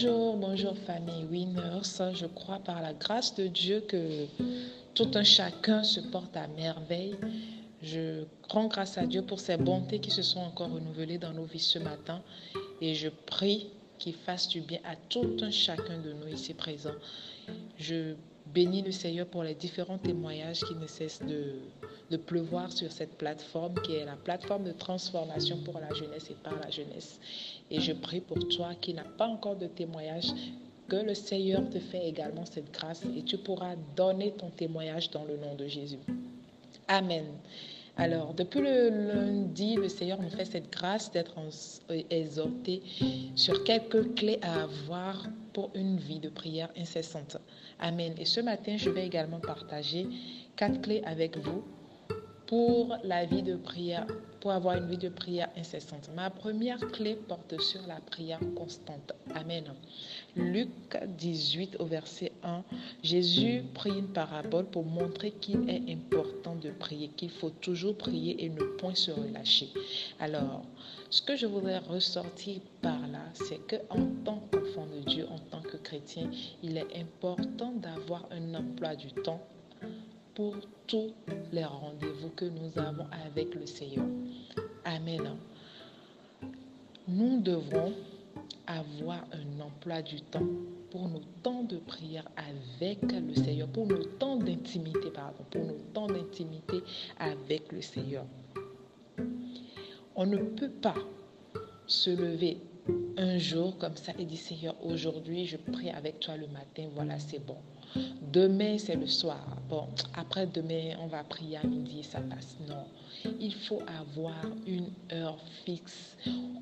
Bonjour, bonjour famille Winners. Je crois par la grâce de Dieu que tout un chacun se porte à merveille. Je rends grâce à Dieu pour ses bontés qui se sont encore renouvelées dans nos vies ce matin et je prie qu'il fasse du bien à tout un chacun de nous ici présents. Je bénis le Seigneur pour les différents témoignages qui ne cessent de, pleuvoir sur cette plateforme qui est la plateforme de transformation pour la jeunesse et par la jeunesse. Et je prie pour toi qui n'as pas encore de témoignage, que le Seigneur te fait également cette grâce et tu pourras donner ton témoignage dans le nom de Jésus. Amen. Alors, depuis le lundi, le Seigneur nous fait cette grâce d'être exhorté sur quelques clés à avoir pour une vie de prière incessante. Amen. Et ce matin, je vais également partager quatre clés avec vous pour la vie de prière, pour avoir une vie de prière incessante. Ma première clé porte sur la prière constante. Amen. Luc 18 au verset 1, Jésus prie une parabole pour montrer qu'il est important de prier, qu'il faut toujours prier et ne point se relâcher. Alors, ce que je voudrais ressortir par là, c'est que en tant qu'enfant de Dieu, en tant que chrétien, il est important d'avoir un emploi du temps pour tous les rendez-vous que nous avons avec le Seigneur. Amen. Nous devons avoir un emploi du temps pour nos temps de prière avec le Seigneur, pour nos temps d'intimité, pardon, pour nos temps d'intimité avec le Seigneur. On ne peut pas se lever un jour comme ça et dire Seigneur, aujourd'hui je prie avec toi le matin, voilà, c'est bon. Demain, c'est le soir. Bon, après demain, on va prier à midi, ça passe. Non. Il faut avoir une heure fixe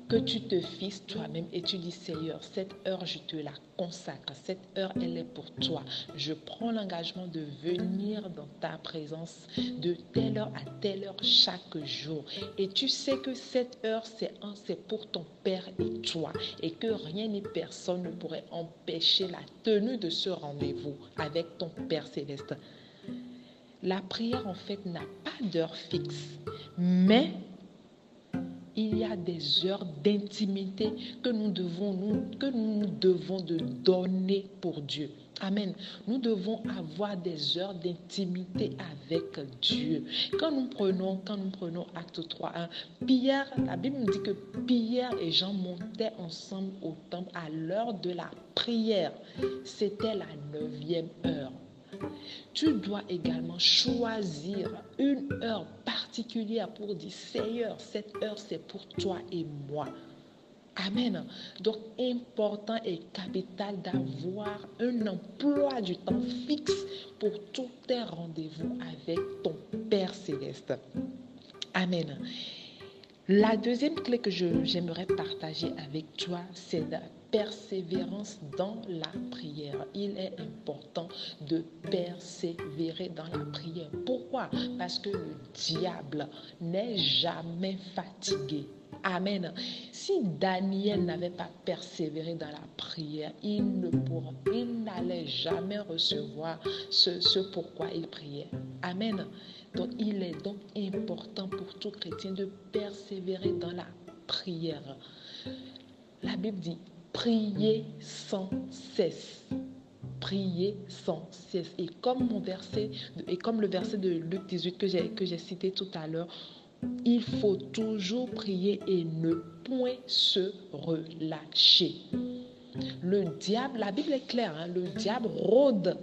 que tu te fixes toi-même et tu dis Seigneur, cette heure, je te la consacre. Cette heure, elle est pour toi. Je prends l'engagement de venir dans ta présence de telle heure à telle heure chaque jour. Et tu sais que cette heure, c'est c'est pour ton Père et toi. Et que rien ni personne ne pourrait empêcher la tenue de ce rendez-vous avec ton Père céleste. La prière, en fait, n'a pas d'heure fixe, mais il y a des heures d'intimité que nous devons, nous, que nous devons de donner pour Dieu. Amen. Nous devons avoir des heures d'intimité avec Dieu. Quand nous prenons, quand nous prenons Acte 3, 1, Pierre, la Bible nous dit que Pierre et Jean montaient ensemble au temple à l'heure de la prière. C'était la neuvième heure. Tu dois également choisir une heure particulière pour dire, Seigneur, cette heure c'est pour toi et moi. Amen. Donc, important et capital d'avoir un emploi du temps fixe pour tous tes rendez-vous avec ton Père céleste. Amen. La deuxième clé que j'aimerais partager avec toi, c'est la persévérance dans la prière. Il est important de persévérer dans la prière. Pourquoi? Parce que le diable n'est jamais fatigué. Amen. Si Daniel n'avait pas persévéré dans la prière, il ne il n'allait jamais recevoir ce, ce pourquoi il priait. Amen. Donc, il est donc important pour tout chrétien de persévérer dans la prière. La Bible dit, priez sans cesse. Priez sans cesse. Et comme mon verset, et comme le verset de Luc 18 que j'ai, que j'ai cité tout à l'heure, il faut toujours prier et ne point se relâcher. Le diable, la Bible est claire, hein, le diable rôde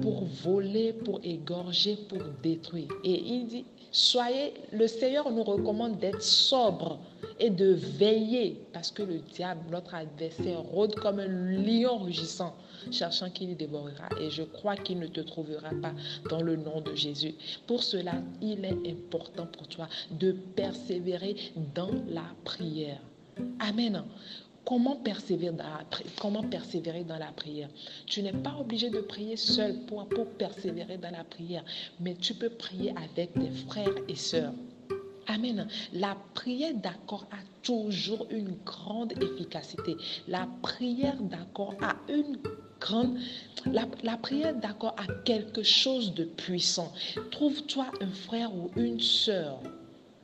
pour voler, pour égorger, pour détruire. Et il dit, soyez, le Seigneur nous recommande d'être sobre et de veiller, parce que le diable, notre adversaire, rôde comme un lion rugissant, cherchant qui dévorera. Et je crois qu'il ne te trouvera pas dans le nom de Jésus. Pour cela, il est important pour toi de persévérer dans la prière. Amen. Comment persévérer, dans la, prière? Tu n'es pas obligé de prier seul pour, persévérer dans la prière, mais tu peux prier avec tes frères et sœurs. Amen. La prière d'accord a toujours une grande efficacité. La prière d'accord a une grande... La prière d'accord a quelque chose de puissant. Trouve-toi un frère ou une sœur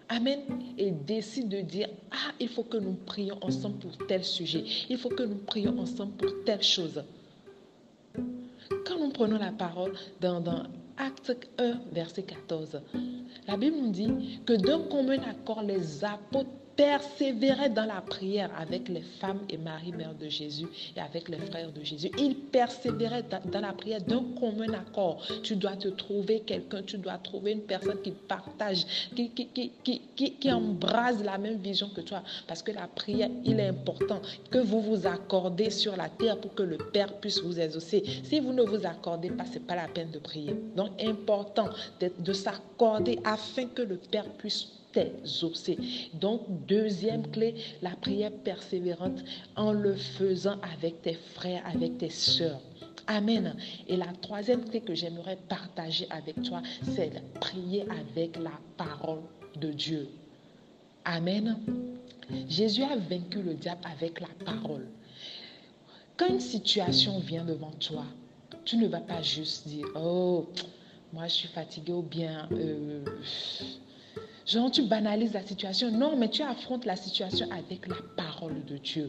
Amen. Et décide de dire, ah, il faut que nous prions ensemble pour tel sujet. Il faut que nous prions ensemble pour telle chose. Quand nous prenons la parole dans, dans Acte 1, verset 14, la Bible nous dit que d'un commun accord, les apôtres persévérait dans la prière avec les femmes et Marie, mère de Jésus, et avec les frères de Jésus. Il persévérait dans, la prière d'un commun accord. Tu dois te trouver quelqu'un, tu dois trouver une personne qui partage, qui, qui, qui, qui, embrase la même vision que toi. Parce que la prière, il est important que vous vous accordez sur la terre pour que le Père puisse vous exaucer. Si vous ne vous accordez pas, ce n'est pas la peine de prier. Donc, important de s'accorder afin que le Père puisse exaucé. Donc, deuxième clé, la prière persévérante en le faisant avec tes frères, avec tes soeurs. Amen. Et la troisième clé que j'aimerais partager avec toi, c'est de prier avec la parole de Dieu. Amen. Jésus a vaincu le diable avec la parole. Quand une situation vient devant toi, tu ne vas pas juste dire, oh, moi je suis fatigué ou bien, euh, Genre, tu banalises la situation. Non, mais tu affrontes la situation avec la parole de Dieu.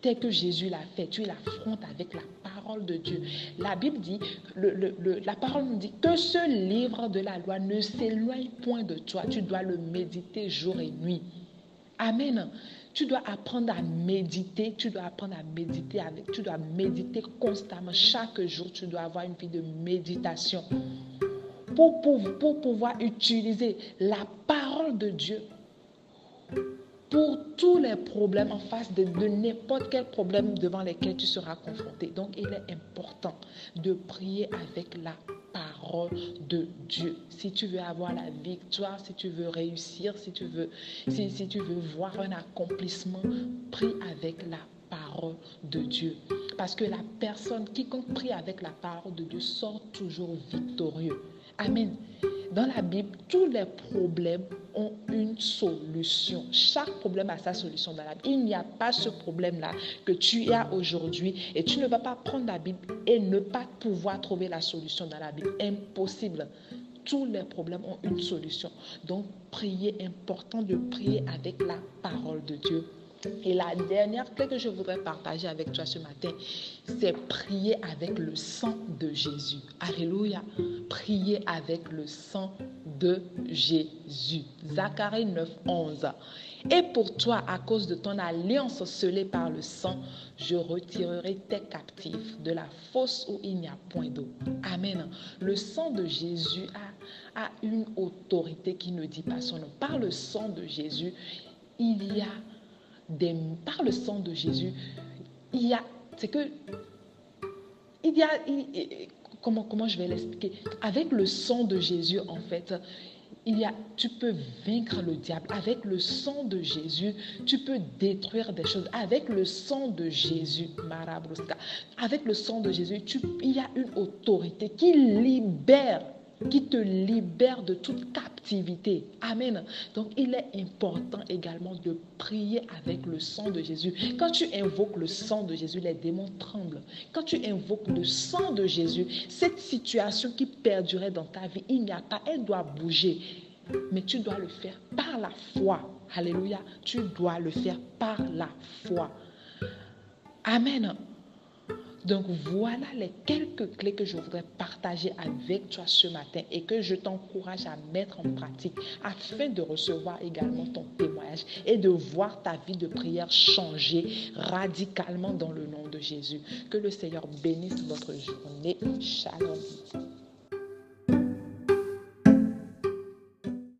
Tel que Jésus l'a fait, tu l'affrontes avec la parole de Dieu. La Bible dit, la parole nous dit que ce livre de la loi ne s'éloigne point de toi. Tu dois le méditer jour et nuit. Amen. Tu dois apprendre à méditer, tu dois apprendre à méditer avec, tu dois méditer constamment. Chaque jour, tu dois avoir une vie de méditation pour, pouvoir utiliser la parole de Dieu pour tous les problèmes en face de, n'importe quel problème devant lesquels tu seras confronté. Donc, il est important de prier avec la parole de Dieu. Si tu veux avoir la victoire, si tu veux réussir, si tu veux, si tu veux voir un accomplissement, prie avec la parole de Dieu. Parce que la personne, quiconque prie avec la parole de Dieu, sort toujours victorieux. Amen. Dans la Bible, tous les problèmes ont une solution. Chaque problème a sa solution dans la Bible. Il n'y a pas ce problème-là que tu as aujourd'hui et tu ne vas pas prendre la Bible et ne pas pouvoir trouver la solution dans la Bible. Impossible. Tous les problèmes ont une solution. Donc, prier, important de prier avec la parole de Dieu. Et la dernière clé que je voudrais partager avec toi ce matin, c'est prier avec le sang de Jésus. Alléluia. Prier avec le sang de Jésus. Zacharie 9, 11. Et pour toi, à cause de ton alliance scellée par le sang, je retirerai tes captifs de la fosse où il n'y a point d'eau. Amen. Le sang de Jésus a, a une autorité qui ne dit pas son nom. Par le sang de Jésus, il y a par le sang de Jésus, il y a, c'est que, il y a, comment, je vais l'expliquer? Avec le sang de Jésus, en fait, il y a, tu peux vaincre le diable. Avec le sang de Jésus, tu peux détruire des choses. Avec le sang de Jésus, avec le sang de Jésus, tu, il y a une autorité qui libère qui te libère de toute captivité. Amen. Donc il est important également de prier avec le sang de Jésus. Quand tu invoques le sang de Jésus, les démons tremblent. Quand tu invoques le sang de Jésus, cette situation qui perdurait dans ta vie, il n'y a pas, elle doit bouger. Mais tu dois le faire par la foi. Alléluia. Tu dois le faire par la foi. Amen. Donc voilà les quelques clés que je voudrais partager avec toi ce matin et que je t'encourage à mettre en pratique afin de recevoir également ton témoignage et de voir ta vie de prière changer radicalement dans le nom de Jésus. Que le Seigneur bénisse votre journée. Shalom.